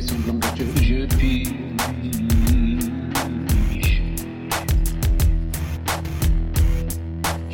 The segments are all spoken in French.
semblant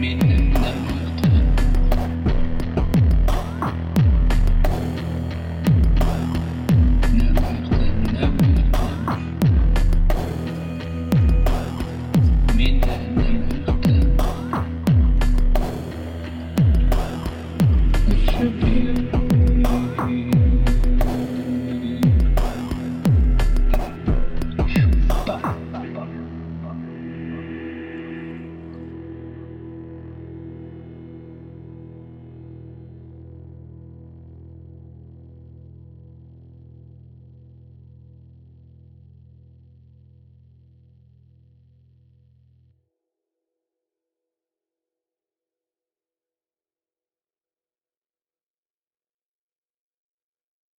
Min.